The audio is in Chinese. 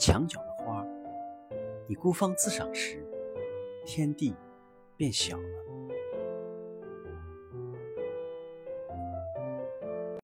墙角的花你孤芳自赏时天地变小了。